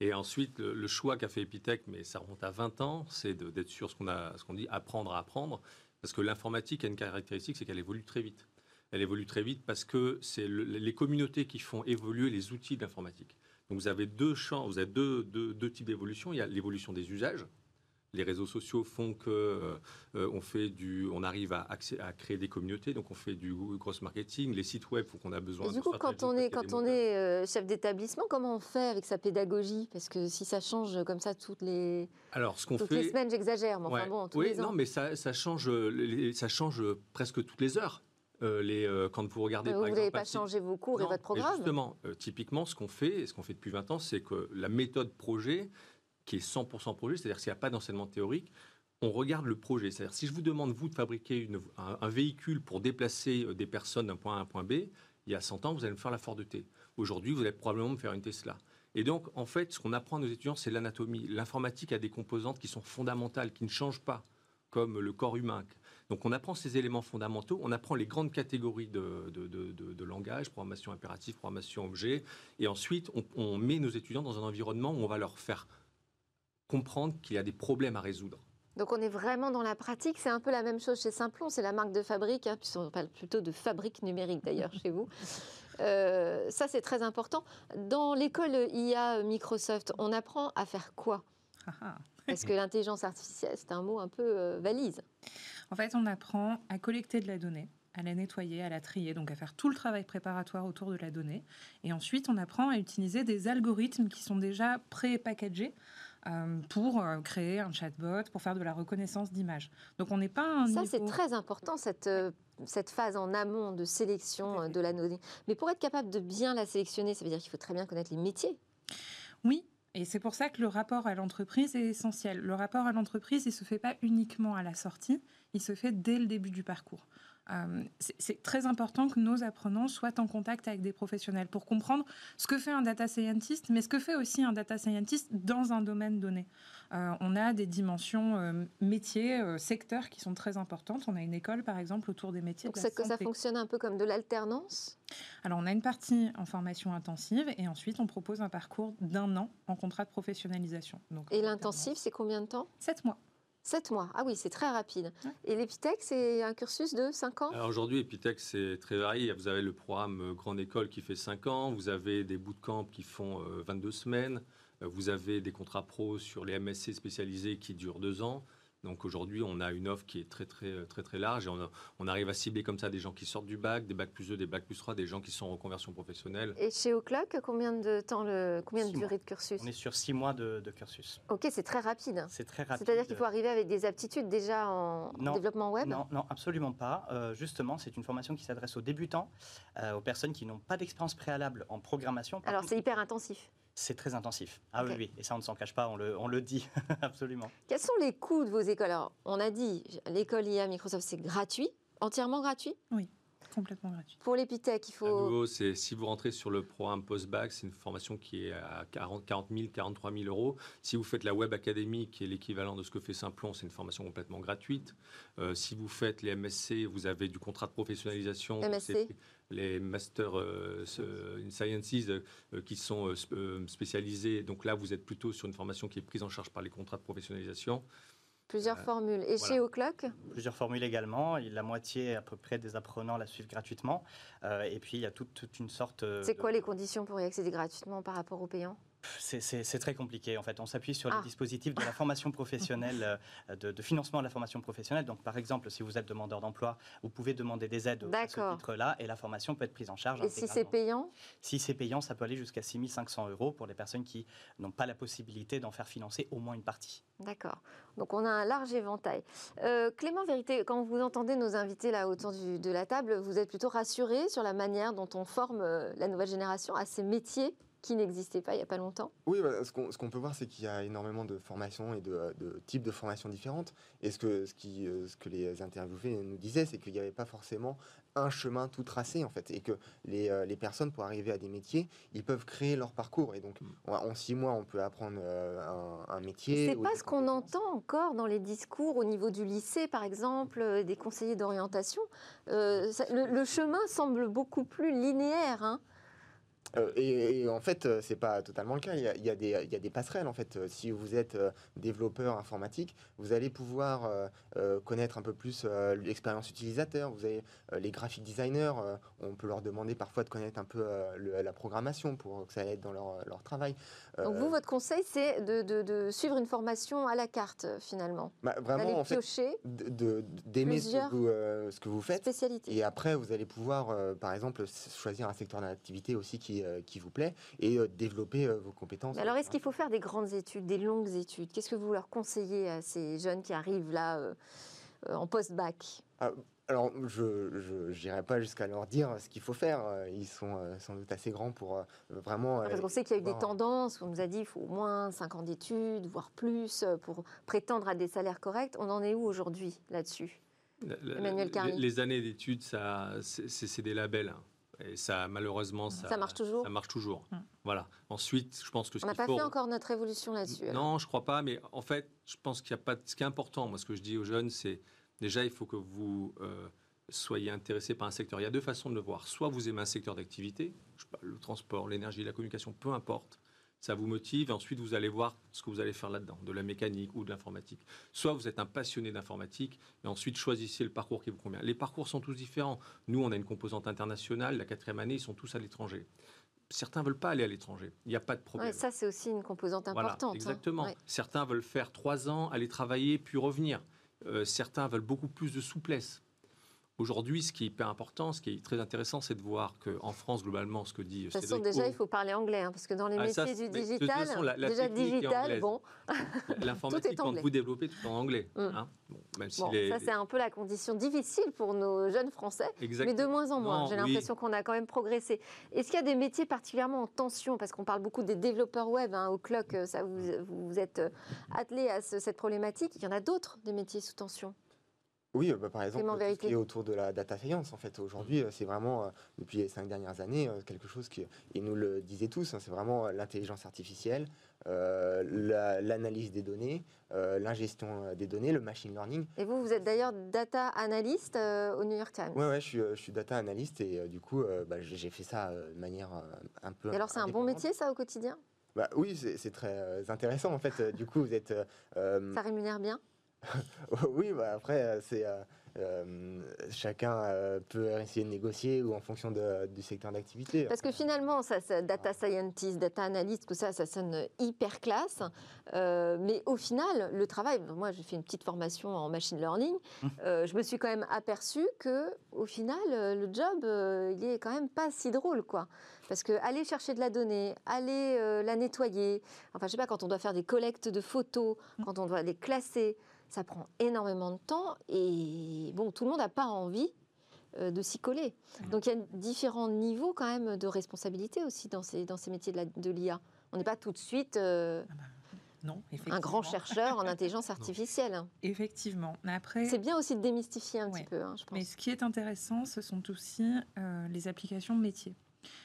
Et ensuite, le, choix qu'a fait Epitech, mais ça remonte à 20 ans, c'est d'être sûr ce qu'on qu'on dit apprendre à apprendre. Parce que l'informatique a une caractéristique, c'est qu'elle évolue très vite. Elle évolue très vite parce que c'est les communautés qui font évoluer les outils de l'informatique. Donc vous avez deux champs, vous avez deux types d'évolution. Il y a l'évolution des usages, les réseaux sociaux font que euh, on fait du, on arrive à, à, créer des communautés, donc on fait du cross marketing. Les sites web, faut qu'on a besoin. Et du coup, quand on est quand on est euh, chef d'établissement, comment on fait avec sa pédagogie? Parce que si ça change comme ça toutes les alors ce qu'on toutes fait, les semaines, j'exagère, mais enfin bon, tous oui, les ans. non, mais ça, ça change, ça change presque toutes les heures. Euh, les, quand vous regardez. vous n'avez pas changé vos cours et votre programme. Justement, typiquement, ce qu'on fait, et ce qu'on fait depuis 20 ans, c'est que la méthode projet, qui est 100% projet, c'est-à-dire s'il n'y a pas d'enseignement théorique, on regarde le projet. C'est-à-dire si je vous demande, vous, de fabriquer un, véhicule pour déplacer euh, des personnes d'un point A à un point B, il y a 100 ans, vous allez me faire la Ford T. Aujourd'hui, vous allez probablement me faire une Tesla. Et donc, en fait, ce qu'on apprend à nos étudiants, c'est l'anatomie. L'informatique a des composantes qui sont fondamentales, qui ne changent pas, comme le corps humain. Donc, on apprend ces éléments fondamentaux, on apprend les grandes catégories de, de, langage, programmation impérative, programmation objet, et ensuite, on, on met nos étudiants dans un environnement où on va leur faire comprendre qu'il y a des problèmes à résoudre. Donc on est vraiment dans la pratique. C'est un peu la même chose chez Simplon. C'est la marque de fabrique, hein, on parle plutôt de fabrique numérique d'ailleurs chez vous. Euh, ça c'est très important. Dans l'école IA Microsoft, on apprend à faire quoi? Ah, ah. Est-ce que l'intelligence artificielle, c'est un mot un peu euh, valise En fait, on apprend à collecter de la donnée, à la nettoyer, à la trier, donc à faire tout le travail préparatoire autour de la donnée. Et ensuite, on apprend à utiliser des algorithmes qui sont déjà pré-packagés pour euh, créer un chatbot, pour faire de la reconnaissance d'image. Donc on n'est pas un Ça, c'est très important, cette, euh, cette phase en amont de sélection de la donnée. Mais pour être capable de bien la sélectionner, ça veut dire qu'il faut très bien connaître les métiers. Oui, et c'est pour ça que le rapport à l'entreprise est essentiel. Le rapport à l'entreprise, il ne se fait pas uniquement à la sortie, il se fait dès le début du parcours. Euh, c'est très important que nos apprenants soient en contact avec des professionnels pour comprendre ce que fait un data scientist, mais ce que fait aussi un data scientist dans un domaine donné. Euh, on a des dimensions euh, métiers, secteurs qui sont très importantes. On a une école, par exemple, autour des métiers. Donc, de que ça fonctionne un peu comme de l'alternance? Alors, on a une partie en formation intensive et ensuite, on propose un parcours d'un an en contrat de professionnalisation. Donc, et l'intensif, c'est combien de temps? Sept mois. 7 mois. Ah oui, c'est très rapide. Et l'Epitech, c'est un cursus de 5 ans? Aujourd'hui, Epitech, c'est très varié. Vous avez le programme euh, Grande École qui fait 5 ans, vous avez des bootcamps qui font 22 euh, semaines, euh, vous avez des contrats pro sur les MSC spécialisés qui durent 2 ans. Donc aujourd'hui, on a une offre qui est très très très très large et on, arrive à cibler comme ça des gens qui sortent du bac, des bacs plus 2, des bacs plus 3, des gens qui sont en reconversion professionnelle. Et chez O'Clock, combien de temps, le, combien de durée de cursus? On est sur 6 mois de, cursus. Ok, c'est très rapide. C'est très rapide. C'est-à-dire qu'il faut arriver avec des aptitudes déjà en développement web? Non, non, absolument pas. Euh, justement, c'est une formation qui s'adresse aux débutants, euh, aux personnes qui n'ont pas d'expérience préalable en programmation. Alors c'est hyper intensif. C'est très intensif. Ah oui, oui, et ça on ne s'en cache pas, on le, on le dit absolument. Quels sont les coûts de vos écoles? Alors, on a dit, l'école IA Microsoft, c'est gratuit, entièrement gratuit? Oui. Complètement gratuite. Pour l'épithèque, il faut. À nouveau, c'est si vous rentrez sur le programme post-bac, c'est une formation qui est à 40, 40 000, 43 000 euros. Si vous faites la Web Academy, qui est l'équivalent de ce que fait Simplon, c'est une formation complètement gratuite. Euh, si vous faites les MSC, vous avez du contrat de professionnalisation. MSC les Master euh, in Sciences euh, qui sont spécialisés. Donc là, vous êtes plutôt sur une formation qui est prise en charge par les contrats de professionnalisation. Plusieurs formules. Et chez O'Clock Plusieurs formules également. La moitié à peu près des apprenants la suivent gratuitement. Euh, et puis il y a toute, une sorte. C'est quoi les conditions pour y accéder gratuitement par rapport aux payants? C'est très compliqué en fait. On s'appuie sur les ah. dispositifs de la formation professionnelle, euh, de, financement de la formation professionnelle. Donc par exemple, si vous êtes demandeur d'emploi, vous pouvez demander des aides à ce titre-là et la formation peut être prise en charge. Et si c'est payant? Si c'est payant, ça peut aller jusqu'à 6500 euros pour les personnes qui n'ont pas la possibilité d'en faire financer au moins une partie. D'accord. Donc on a un large éventail. Euh, Clément Vérité, quand vous entendez nos invités là autour de la table, vous êtes plutôt rassuré sur la manière dont on forme euh, la nouvelle génération à ces métiers? Qui n'existait pas il n'y a pas longtemps Oui, bah, ce qu'on peut voir, c'est qu'il y a énormément de formations et de, types de formations différentes. Et ce que, ce, qui, euh, ce que les interviewés nous disaient, c'est qu'il n'y avait pas forcément un chemin tout tracé, en fait. Et que les, euh, les, personnes, pour arriver à des métiers, ils peuvent créer leur parcours. Et donc, mm. en six mois, on peut apprendre euh, un, un, métier. C'est pas ce qu'on entend encore dans les discours au niveau du lycée, par exemple, des conseillers d'orientation. le, le, chemin semble beaucoup plus linéaire. Hein. Euh, et, en fait, euh, c'est pas totalement le cas. Il y, a, des, passerelles en fait. Euh, si vous êtes développeur informatique, vous allez pouvoir connaître un peu plus l'expérience utilisateur. Vous avez les graphic designers, on peut leur demander parfois de connaître un peu la programmation pour que ça aide dans leur, leur travail. Donc vous, votre conseil, c'est de, de, suivre une formation à la carte finalement. Bah, vraiment, en fait, d'aimer ce, ce, que vous faites. Spécialité. Et après, vous allez pouvoir, par exemple, choisir un secteur d'activité aussi qui euh, qui, vous plaît et euh, développer euh, vos compétences. alors, est-ce qu'il faut faire des grandes études, des longues études? Qu'est-ce que vous leur conseillez à ces jeunes qui arrivent là en post-bac? Ah, alors, je n'irai pas jusqu'à leur dire ce qu'il faut faire. Ils sont sans doute assez grands pour vraiment. parce qu'on sait qu'il y a eu des tendances. On nous a dit qu'il faut au moins 5 ans d'études, voire plus, pour prétendre à des salaires corrects. On en est où aujourd'hui là-dessus? Emmanuel Carly. Les années d'études, c'est des labels. Hein. Et ça, malheureusement, ça, ça marche toujours. Ça marche toujours. Hum. Voilà. Ensuite, je pense que on n'a pas fait encore notre évolution là-dessus. Non, je crois pas. Mais en fait, je pense qu'il y a pas. Ce qui est important, moi, ce que je dis aux jeunes, c'est déjà, il faut que vous euh, soyez intéressé par un secteur. Il y a deux façons de le voir. Soit vous aimez un secteur d'activité, le transport, l'énergie, la communication, peu importe ça vous motive, et ensuite vous allez voir ce que vous allez faire là-dedans, de la mécanique ou de l'informatique. Soit vous êtes un passionné d'informatique, et ensuite choisissez le parcours qui vous convient. Les parcours sont tous différents. Nous, on a une composante internationale, la quatrième année, ils sont tous à l'étranger. Certains veulent pas aller à l'étranger. Il n'y a pas de problème. ça, c'est aussi une composante importante. Voilà, hein. exactement. Certains veulent faire trois ans, aller travailler, puis revenir. Euh, certains veulent beaucoup plus de souplesse. Aujourd'hui, ce qui est hyper important, ce qui est très intéressant, c'est de voir qu'en France, globalement, ce que dit De toute façon, déjà, il faut parler anglais, hein, parce que dans les ah, métiers du digital, déjà digital, bon... L'informatique, quand vous développez, tout en anglais. Mm. Hein. même si Ça, c'est un peu la condition difficile pour nos jeunes Français, mais de moins en moins. J'ai l'impression qu'on a quand même progressé. Est-ce qu'il y a des métiers particulièrement en tension? Parce qu'on parle beaucoup des développeurs web, hein, au clock, ça, vous, vous êtes euh, attelé à cette problématique. Il y en a d'autres, des métiers sous tension? Oui, bah, par exemple, tout ce qui est autour de la data science, en fait, aujourd'hui, euh, c'est vraiment, euh, depuis les cinq dernières années, euh, quelque chose qui, et nous le disaient tous, hein, c'est vraiment l'intelligence artificielle, l'analyse des données, l'ingestion des données, le machine learning. Et vous, vous êtes d'ailleurs data analyst au New York Times Oui, ouais, je, suis, je suis data analyst et du coup, bah, j'ai fait ça de manière un peu. Et alors, c'est un bon métier, ça, au quotidien? Bah, Oui, c'est très intéressant, en fait. du coup, vous êtes. ça rémunère bien? oui, bah après, euh, c'est euh, euh, chacun peut essayer de négocier ou en fonction du secteur d'activité. Parce que finalement, ça, data scientist, data analyst, tout ça, ça sonne hyper classe. mais au final, le travail, moi j'ai fait une petite formation en machine learning, je me suis quand même aperçu que au final, le job, il est quand même pas si drôle, quoi. Parce que aller chercher de la donnée, aller la nettoyer, enfin je sais pas, quand on doit faire des collectes de photos, hum. quand on doit les classer, ça prend énormément de temps et bon, tout le monde n'a pas envie euh, de s'y coller. Donc il y a différents niveaux quand même de responsabilité aussi dans ces, dans ces métiers de l'IA. On n'est pas tout de suite... Euh, Non, Un grand chercheur en intelligence artificielle. Effectivement. Après, c'est bien aussi de démystifier un petit peu, hein, je pense. Mais ce qui est intéressant, ce sont aussi les applications métiers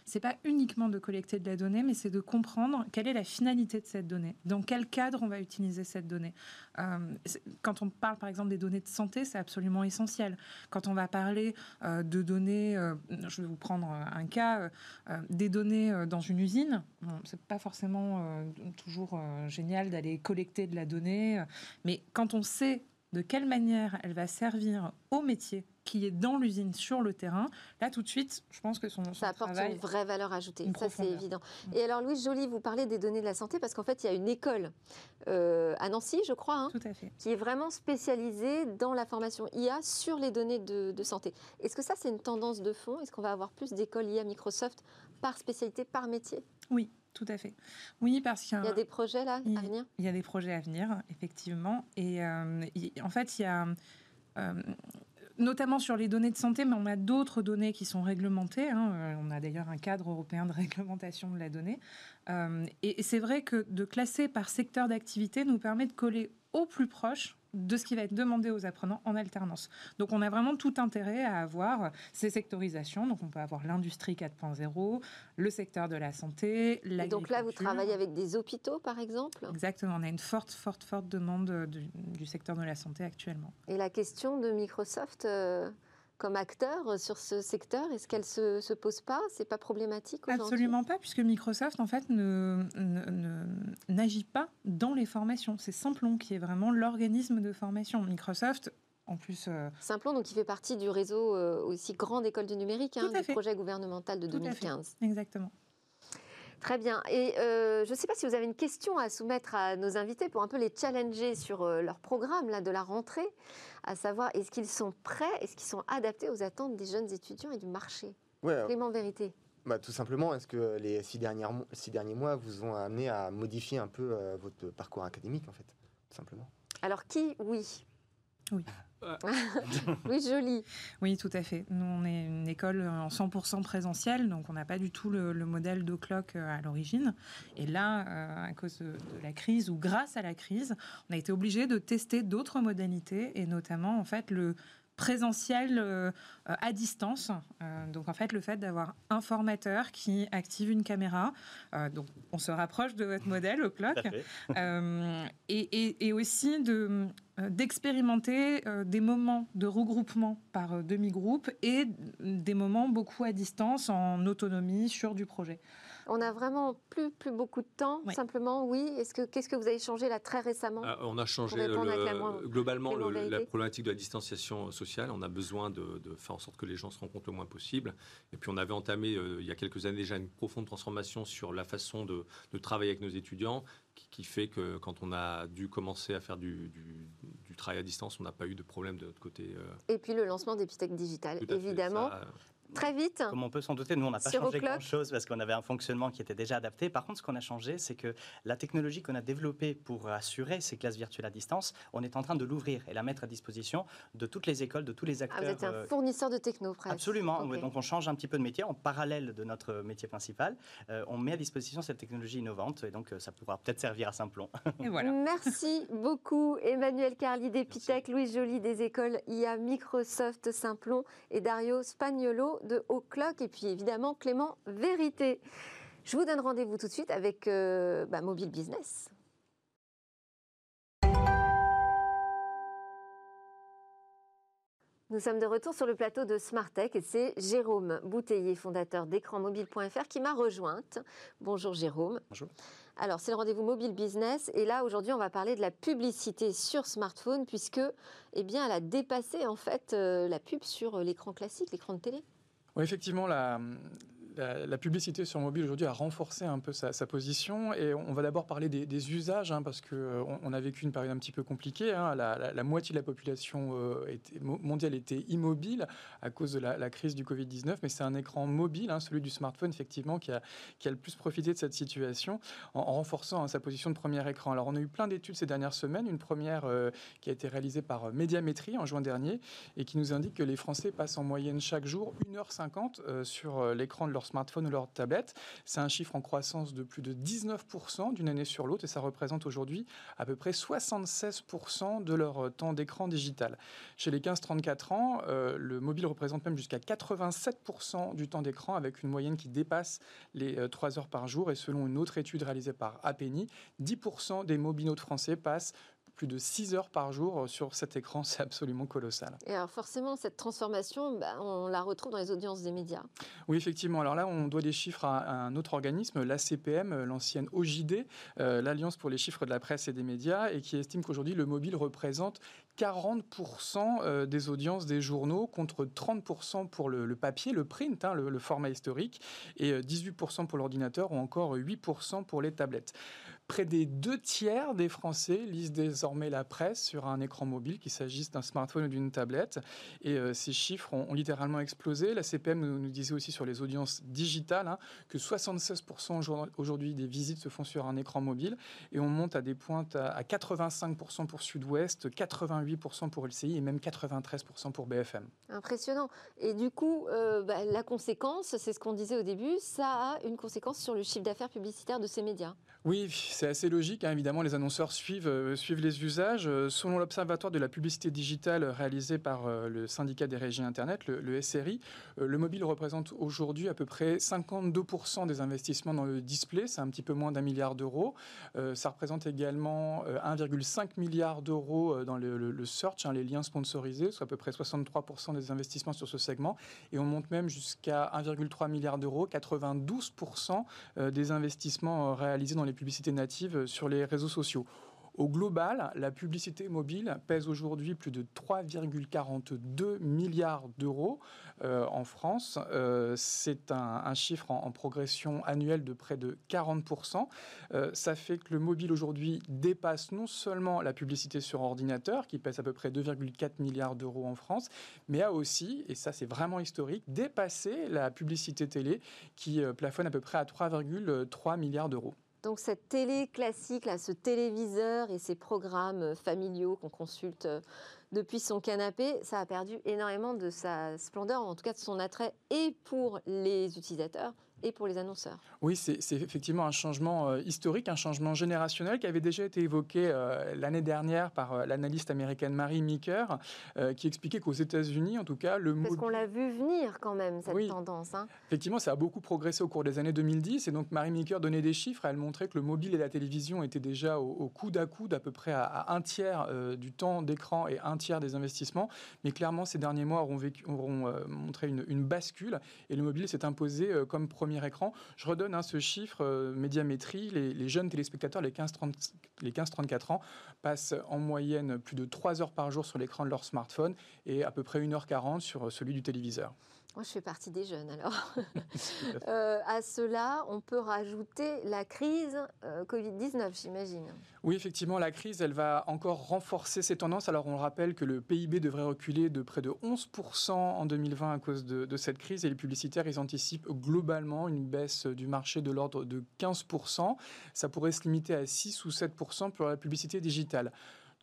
c'est pas uniquement de collecter de la donnée, mais c'est de comprendre quelle est la finalité de cette donnée, dans quel cadre on va utiliser cette donnée. Euh, quand on parle par exemple des données de santé, c'est absolument essentiel. Quand on va parler euh, de données, euh, je vais vous prendre un cas, des données dans une usine, bon, c'est pas forcément toujours génial d'aller collecter de la donnée, mais quand on sait de quelle manière elle va servir au métier qui est dans l'usine sur le terrain, là tout de suite, je pense que son, son ça apporte une vraie valeur ajoutée. Ça c'est évident. Mm. Et alors Louise Joly, vous parlez des données de la santé parce qu'en fait il y a une école euh, à Nancy, je crois, hein, qui est vraiment spécialisée dans la formation IA sur les données de, santé. Est-ce que ça c'est une tendance de fond? Est-ce qu'on va avoir plus d'écoles IA Microsoft par spécialité, par métier? Oui, tout à fait. Oui, parce qu'il y, a des projets là à venir? Il y a des projets à venir, effectivement. Et euh, en fait, il y a euh, notamment sur les données de santé, mais on a d'autres données qui sont réglementées. Hein. Euh, on a d'ailleurs un cadre européen de réglementation de la donnée. Euh, et c'est vrai que de classer par secteur d'activité nous permet de coller au plus proche de ce qui va être demandé aux apprenants en alternance. Donc on a vraiment tout intérêt à avoir ces sectorisations. Donc on peut avoir l'industrie 4.0, le secteur de la santé, l'agriculture. Donc là, vous travaillez avec des hôpitaux, par exemple? Exactement. On a une forte, forte, forte demande du, secteur de la santé actuellement. Et la question de Microsoft euh, comme acteur sur ce secteur? Est-ce qu'elle se, se pose pas? C'est pas problématique Absolument pas, puisque Microsoft en fait ne, n'agit pas dans les formations. C'est Simplon qui est vraiment l'organisme de formation. Microsoft en plus. Euh... Simplon, donc, qui fait partie du réseau euh, aussi grand d'écoles du numérique, hein, du projet gouvernemental de 2015. Exactement. Très bien. Et euh, je ne sais pas si vous avez une question à soumettre à nos invités pour un peu les challenger sur euh, leur programme là, de la rentrée, à savoir est-ce qu'ils sont prêts, est-ce qu'ils sont adaptés aux attentes des jeunes étudiants et du marché? Ouais, Clément Vérité. Bah, tout simplement, est-ce que les six, dernières, six derniers mois vous ont amené à modifier un peu euh, votre parcours académique, en fait, tout simplement? Alors qui, oui Oui. oui, joli. Oui, tout à fait. Nous, on est une école en 100% présentielle, donc on n'a pas du tout le, modèle d'Oclock euh, à l'origine. Et là, euh, à cause de, la crise, ou grâce à la crise, on a été obligé de tester d'autres modalités, et notamment, en fait, le présentiel euh, à distance. donc en fait, le fait d'avoir un formateur qui active une caméra, donc on se rapproche de votre modèle au clock, et, et, aussi de d'expérimenter euh, des moments de regroupement par euh, demi-groupe et des moments beaucoup à distance en autonomie sur du projet. On n'a vraiment plus, plus beaucoup de temps, simplement, oui. Est-ce que, qu'est-ce que vous avez changé là très récemment ah, On a changé globalement la problématique de la distanciation sociale. On a besoin de, faire en sorte que les gens se rencontrent le moins possible. Et puis on avait entamé il y a quelques années déjà une profonde transformation sur la façon de, de travailler avec nos étudiants qui, fait que quand on a dû commencer à faire du, travail à distance, on n'a pas eu de problème de notre côté. Euh. Et puis le lancement d'Epitech Digital, évidemment très vite. Comme on peut s'en douter, nous, on n'a pas changé grand-chose parce qu'on avait un fonctionnement qui était déjà adapté. Par contre, ce qu'on a changé, c'est que la technologie qu'on a développée pour assurer ces classes virtuelles à distance, on est en train de l'ouvrir et la mettre à disposition de toutes les écoles, de tous les acteurs. Ah, vous êtes un euh, fournisseur de techno, presque. Absolument. Donc, on change un petit peu de métier en parallèle de notre métier principal. Euh, on met à disposition cette technologie innovante et donc euh, ça pourra peut-être servir à Simplon. Et voilà. Merci beaucoup, Emmanuel Carly d'Epitech, Louis Joly des écoles IA Microsoft Simplon et Dario Spagnolo de O'Clock et puis évidemment Clément Vérité. Je vous donne rendez-vous tout de suite avec euh, bah, Mobile Business. Nous sommes de retour sur le plateau de Smartech et c'est Jérôme Bouteiller, fondateur d'écranmobile.fr, qui m'a rejointe. Bonjour Jérôme. Bonjour. Alors, c'est le rendez-vous mobile business. Et là, aujourd'hui, on va parler de la publicité sur smartphone, puisque, eh bien, elle a dépassé, en fait, euh, la pub sur l'écran classique, l'écran de télé. Oui, effectivement, la, la, publicité sur mobile aujourd'hui a renforcé un peu sa, position. Et on va d'abord parler des, usages, hein, parce qu'on euh, on a vécu une période un petit peu compliquée. Hein. La, moitié de la population euh, mondiale était immobile à cause de la, crise du Covid-19, mais c'est un écran mobile, hein, celui du smartphone, effectivement, qui a, qui a, le plus profité de cette situation en, renforçant sa position de premier écran. Alors, on a eu plein d'études ces dernières semaines. Une première euh, qui a été réalisée par Médiamétrie en juin dernier et qui nous indique que les Français passent en moyenne chaque jour 1h50 sur l'écran de leur smartphone ou leur tablette. C'est un chiffre en croissance de plus de 19% d'une année sur l'autre et ça représente aujourd'hui à peu près 76% de leur temps d'écran digital. Chez les 15-34 ans, euh, le mobile représente même jusqu'à 87% du temps d'écran avec une moyenne qui dépasse les 3 heures par jour et selon une autre étude réalisée par APNI, 10% des mobinotes français passent plus de 6 heures par jour euh, sur cet écran, c'est absolument colossal. Et alors forcément, cette transformation, bah, on la retrouve dans les audiences des médias. Oui, effectivement. Alors là, on doit des chiffres à, un autre organisme, l'ACPM, euh, l'ancienne OJD, euh, l'Alliance pour les chiffres de la presse et des médias, et qui estime qu'aujourd'hui, le mobile représente 40% des audiences des journaux contre 30% pour le, papier, le print, hein, le, format historique, et 18% pour l'ordinateur ou encore 8% pour les tablettes. Près des deux tiers des Français lisent désormais la presse sur un écran mobile, qu'il s'agisse d'un smartphone ou d'une tablette. Et euh, ces chiffres ont, littéralement explosé. La CPM nous, disait aussi sur les audiences digitales hein, que 76% aujourd'hui des visites se font sur un écran mobile. Et on monte à des pointes à, 85% pour Sud-Ouest, 88% pour LCI et même 93% pour BFM. Impressionnant. Et du coup, euh, bah, la conséquence, c'est ce qu'on disait au début, ça a une conséquence sur le chiffre d'affaires publicitaire de ces médias. Oui, c'est assez logique. Hein. Évidemment, les annonceurs suivent, euh, les usages. Euh, selon l'Observatoire de la publicité digitale réalisé par euh, le syndicat des régies Internet, le, SRI, le mobile représente aujourd'hui à peu près 52% des investissements dans le display. C'est un petit peu moins d'un milliard d'euros. ça représente également 1,5 milliard d'euros dans le, search, hein, les liens sponsorisés, soit à peu près 63% des investissements sur ce segment. Et on monte même jusqu'à 1,3 milliard d'euros, 92% des investissements réalisés dans les publicités sur les réseaux sociaux. Au global, la publicité mobile pèse aujourd'hui plus de 3,42 milliards d'euros euh, en France. Euh, c'est un, chiffre en, progression annuelle de près de 40%. Euh, ça fait que le mobile aujourd'hui dépasse non seulement la publicité sur ordinateur, qui pèse à peu près 2,4 milliards d'euros en France, mais a aussi, et ça c'est vraiment historique, dépassé la publicité télé, qui plafonne à peu près à 3,3 milliards d'euros. Donc cette télé classique, ce téléviseur et ces programmes familiaux qu'on consulte euh, depuis son canapé, ça a perdu énormément de sa splendeur, en tout cas de son attrait, et pour les utilisateurs, et pour les annonceurs. Oui, c'est effectivement un changement euh, historique, un changement générationnel qui avait déjà été évoqué euh, l'année dernière par euh, l'analyste américaine Marie Meeker, qui expliquait qu'aux États-Unis, en tout cas, le Parce qu'on l'a vu venir quand même, cette tendance. Hein. Effectivement, ça a beaucoup progressé au cours des années 2010. Et donc, Marie Meeker donnait des chiffres. Elle montrait que le mobile et la télévision étaient déjà au, coude à coude, à peu près à, un tiers du temps d'écran et un tiers des investissements. Mais clairement, ces derniers mois auront, vécu, auront montré une, une, bascule. Et le mobile s'est imposé comme premier Je redonne hein, ce chiffre, euh, médiamétrie, les, jeunes téléspectateurs, les 15-34 ans, passent en moyenne plus de 3 heures par jour sur l'écran de leur smartphone et à peu près 1h40 sur celui du téléviseur. Moi, je fais partie des jeunes alors. Euh, à cela, on peut rajouter la crise euh, Covid-19, j'imagine. Oui, effectivement, la crise, elle va encore renforcer ces tendances. Alors, on rappelle que le PIB devrait reculer de près de 11% en 2020 à cause de, de, cette crise et les publicitaires, ils anticipent globalement une baisse du marché de l'ordre de 15%. Ça pourrait se limiter à 6 ou 7% pour la publicité digitale.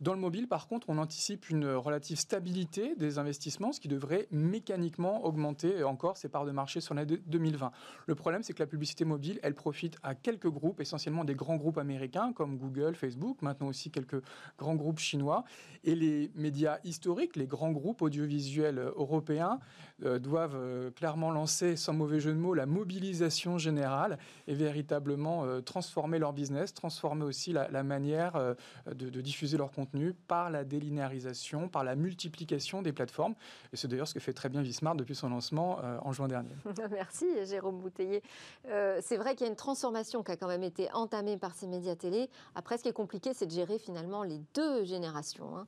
Dans le mobile, par contre, on anticipe une relative stabilité des investissements, ce qui devrait mécaniquement augmenter encore ses parts de marché sur l'année 2020. Le problème, c'est que la publicité mobile, elle profite à quelques groupes, essentiellement des grands groupes américains comme Google, Facebook, maintenant aussi quelques grands groupes chinois. Et les médias historiques, les grands groupes audiovisuels européens, euh, doivent euh, clairement lancer, sans mauvais jeu de mots, la mobilisation générale et véritablement euh, transformer leur business, transformer aussi la, manière de, de diffuser leur contenu par la délinéarisation, par la multiplication des plateformes. Et c'est d'ailleurs ce que fait très bien Vismart depuis son lancement euh, en juin dernier. Merci Jérôme Bouteiller. Euh, c'est vrai qu'il y a une transformation qui a quand même été entamée par ces médias télé. Après, ce qui est compliqué, c'est de gérer finalement les deux générations. Hein.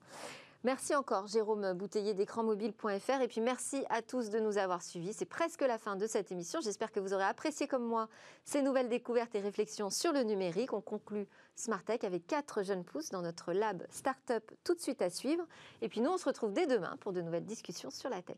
Merci encore Jérôme Bouteiller d'écranmobile.fr et puis merci à tous de nous avoir suivis. C'est presque la fin de cette émission. J'espère que vous aurez apprécié comme moi ces nouvelles découvertes et réflexions sur le numérique. On conclut Smartech avec quatre jeunes pousses dans notre lab Startup tout de suite à suivre. Et puis nous, on se retrouve dès demain pour de nouvelles discussions sur la tech.